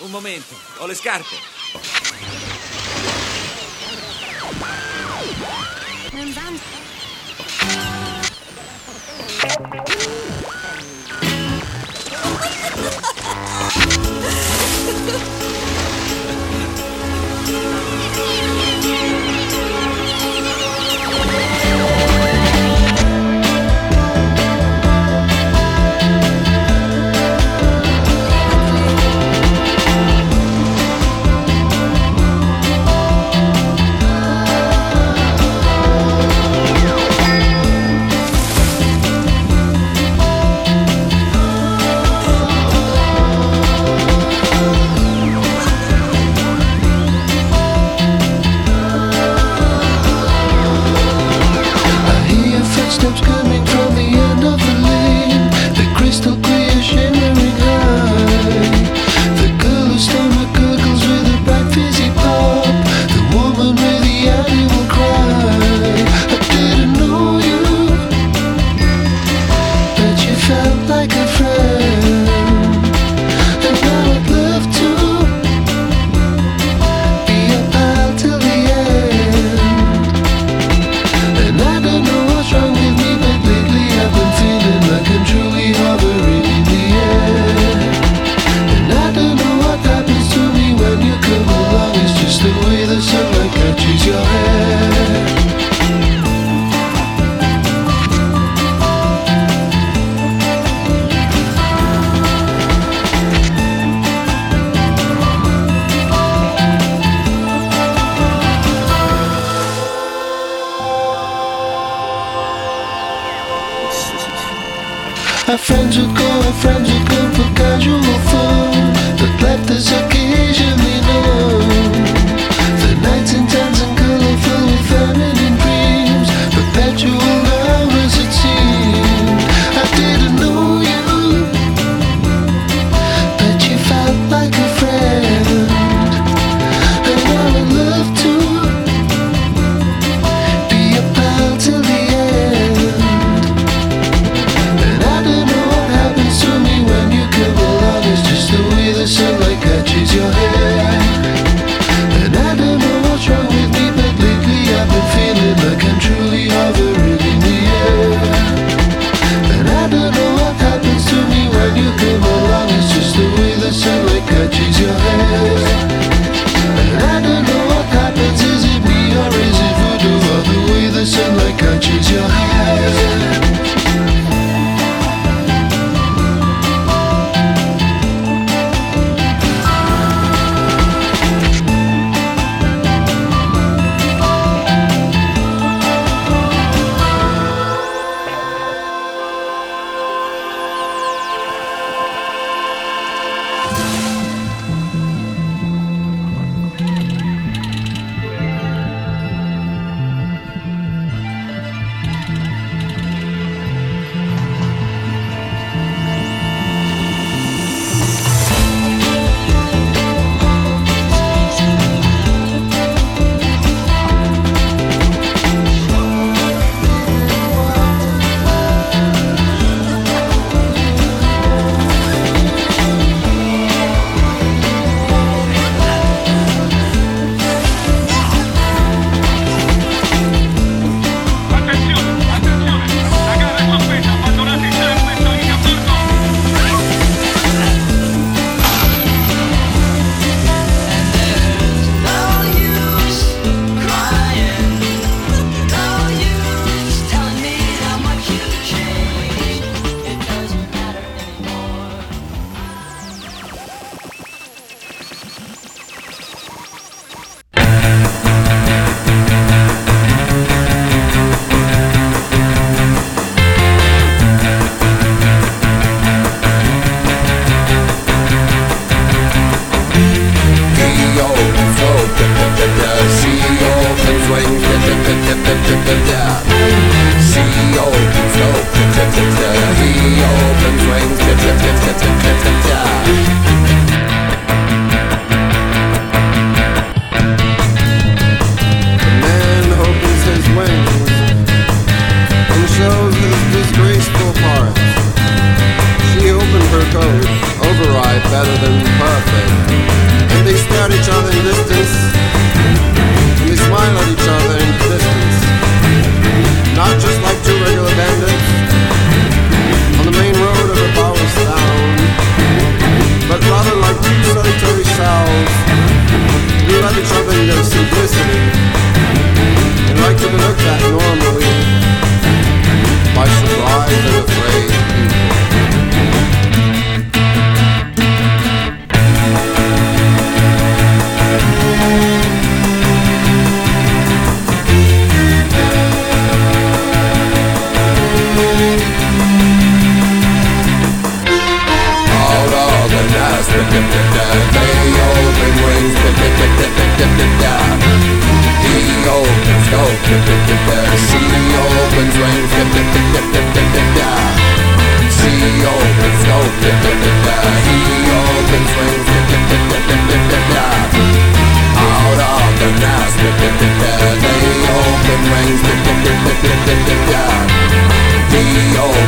Un momento, ho le scarpe. Non vanno.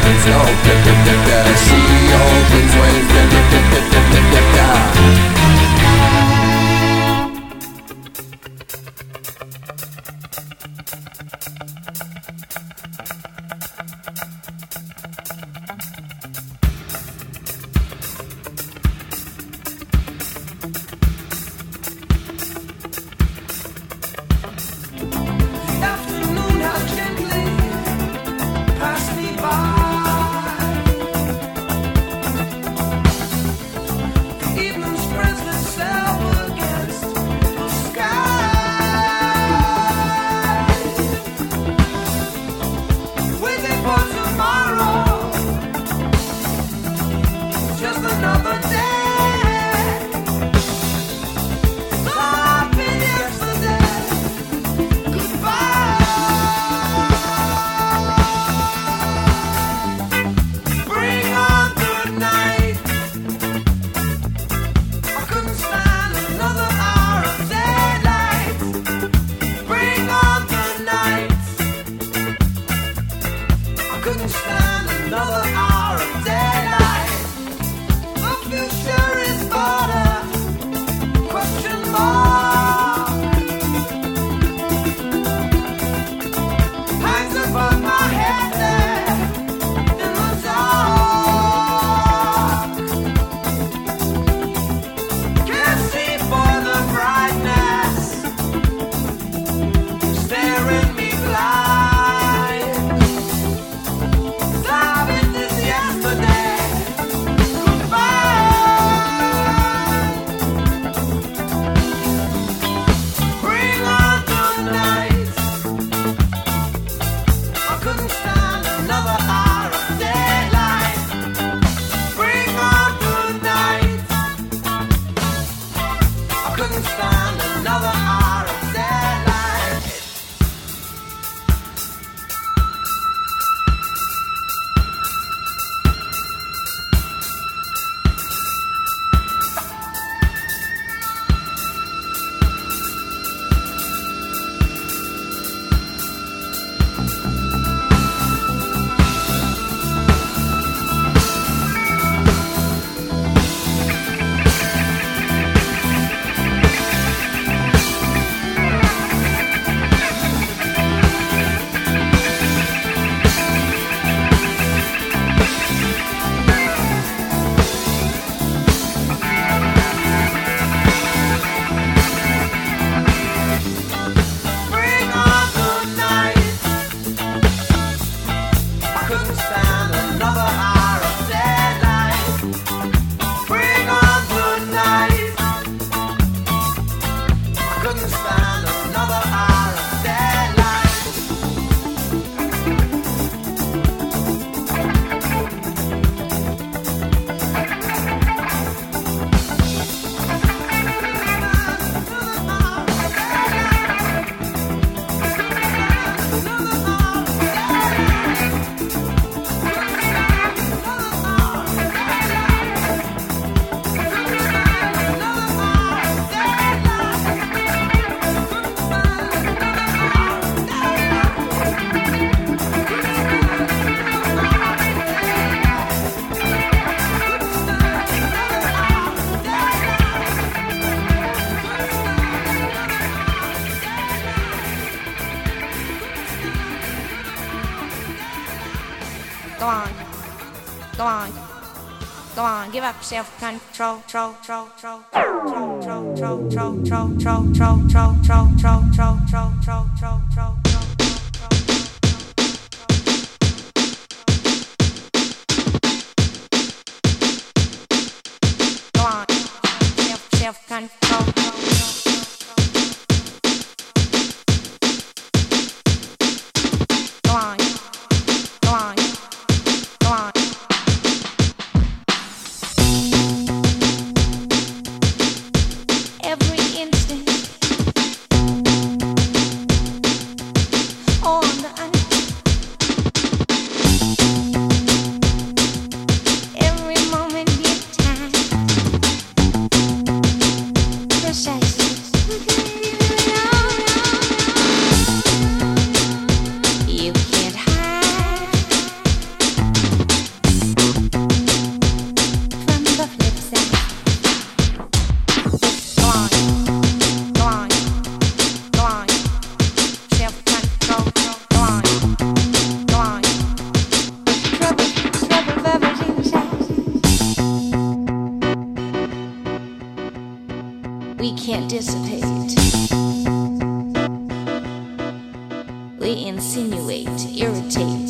opens, oh, da da da See she opens. Go on, give up self control, troll, troll, troll, troll, troll, troll, troll, troll, troll, troll, troll, troll, troll, troll, troll, troll, troll, troll. Insinuate, irritate.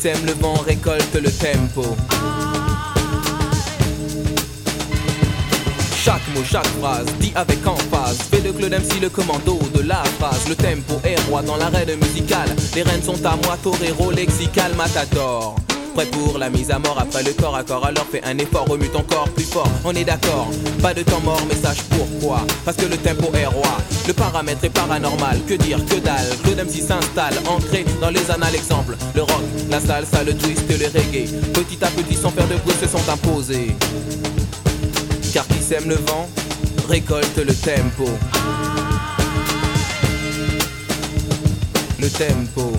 Sème le vent récolte le tempo. Chaque mot, chaque phrase, dit avec emphase. Fait de Claude MC le commando de la phrase. Le tempo est roi dans l'arène musicale. Les rênes sont à moi, torero, lexical, matador Prêt pour la mise à mort. Après le corps à corps Alors fais un effort, remue ton corps plus fort. On est d'accord, pas de temps mort mais sache pourquoi. Parce que le tempo est roi. Le paramètre est paranormal, que dire, que dalle. Claude MC s'installe, ancré dans les annales. Exemple, le rock, la salsa, le twist le reggae. Petit à petit sans faire de bruit se sont imposés. Car qui sème le vent récolte le tempo. Le tempo.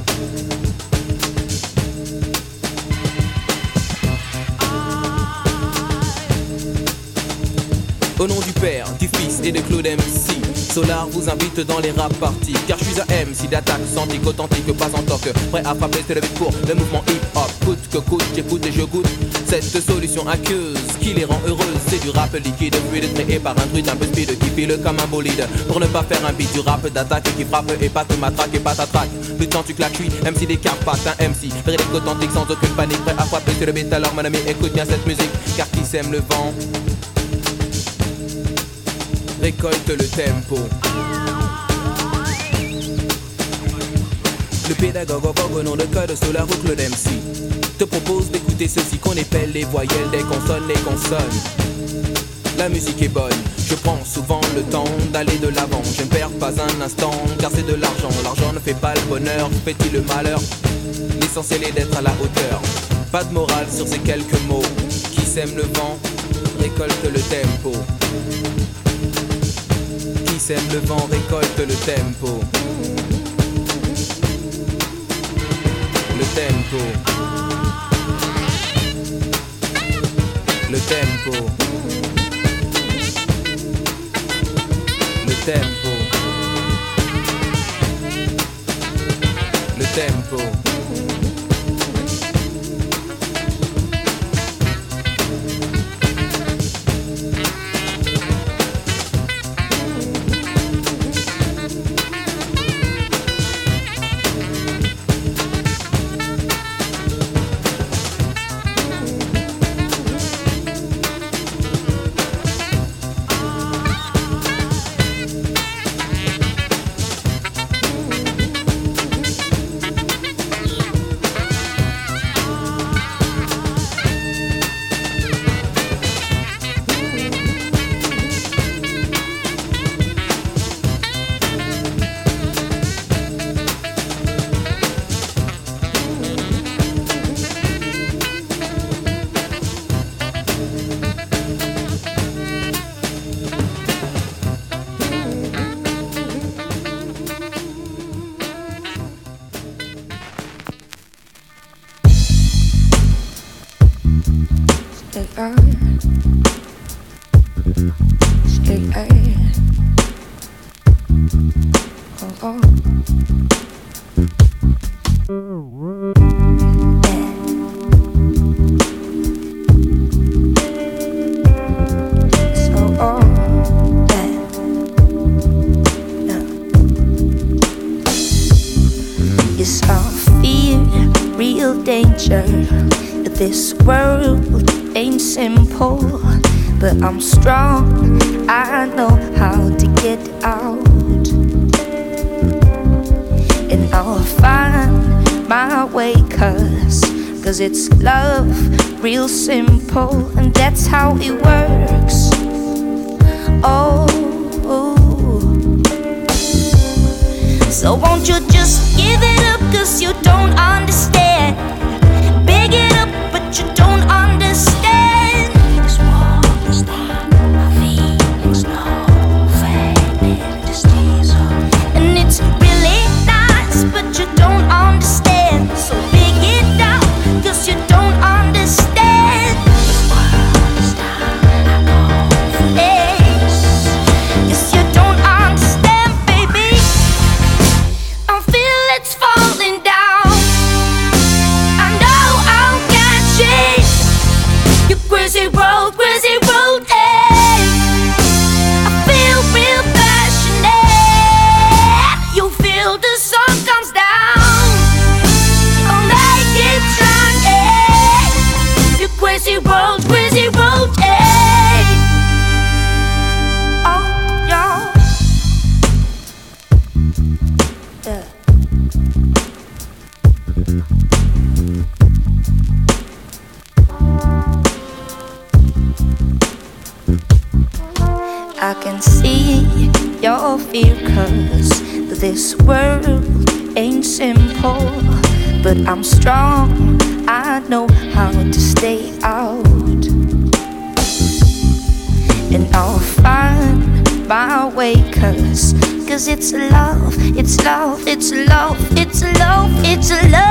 Au nom du Père, du Fils et de Claude MC, Solar vous invite dans les rap parties. Car je suis un MC d'attaque, santique, authentique, pas en toque. Prêt à frapper, c'est le beat pour le mouvement hip-hop. Coûte que coûte, j'écoute et je goûte. Cette solution aqueuse qui les rend heureuses, c'est du rap liquide, fluide, créé par un druide un peu speed qui file comme un bolide. Pour ne pas faire un beat du rap d'attaque qui frappe et pas te matraque et pas t'attraque. De temps tu claques, suis MC des Carpates, un MC. Véridique authentique sans aucune panique, prêt à frapper, c'est le beat. Alors mon ami, écoute bien cette musique, car qui sème le vent récolte le tempo. Le pédagogue au nom de code Solar ou Claude MC te propose d'écouter ceci qu'on appelle les voyelles des consonnes, les consonnes. La musique est bonne, je prends souvent le temps d'aller de l'avant. Je ne perds pas un instant, car c'est de l'argent. L'argent ne fait pas le bonheur, fait-il le malheur? L'essentiel est d'être à la hauteur. Pas de morale sur ces quelques mots. Qui sème le vent, récolte le tempo. Qui sème le vent, récolte le tempo. Le tempo. Le tempo. Le tempo. Le tempo. But I'm strong. I know how to get out, my way. Cause, cause it's love, real simple, and that's how it works. Oh. So won't you just give it up cause you don't understand Cause it's love, it's love, it's love, it's love, it's love.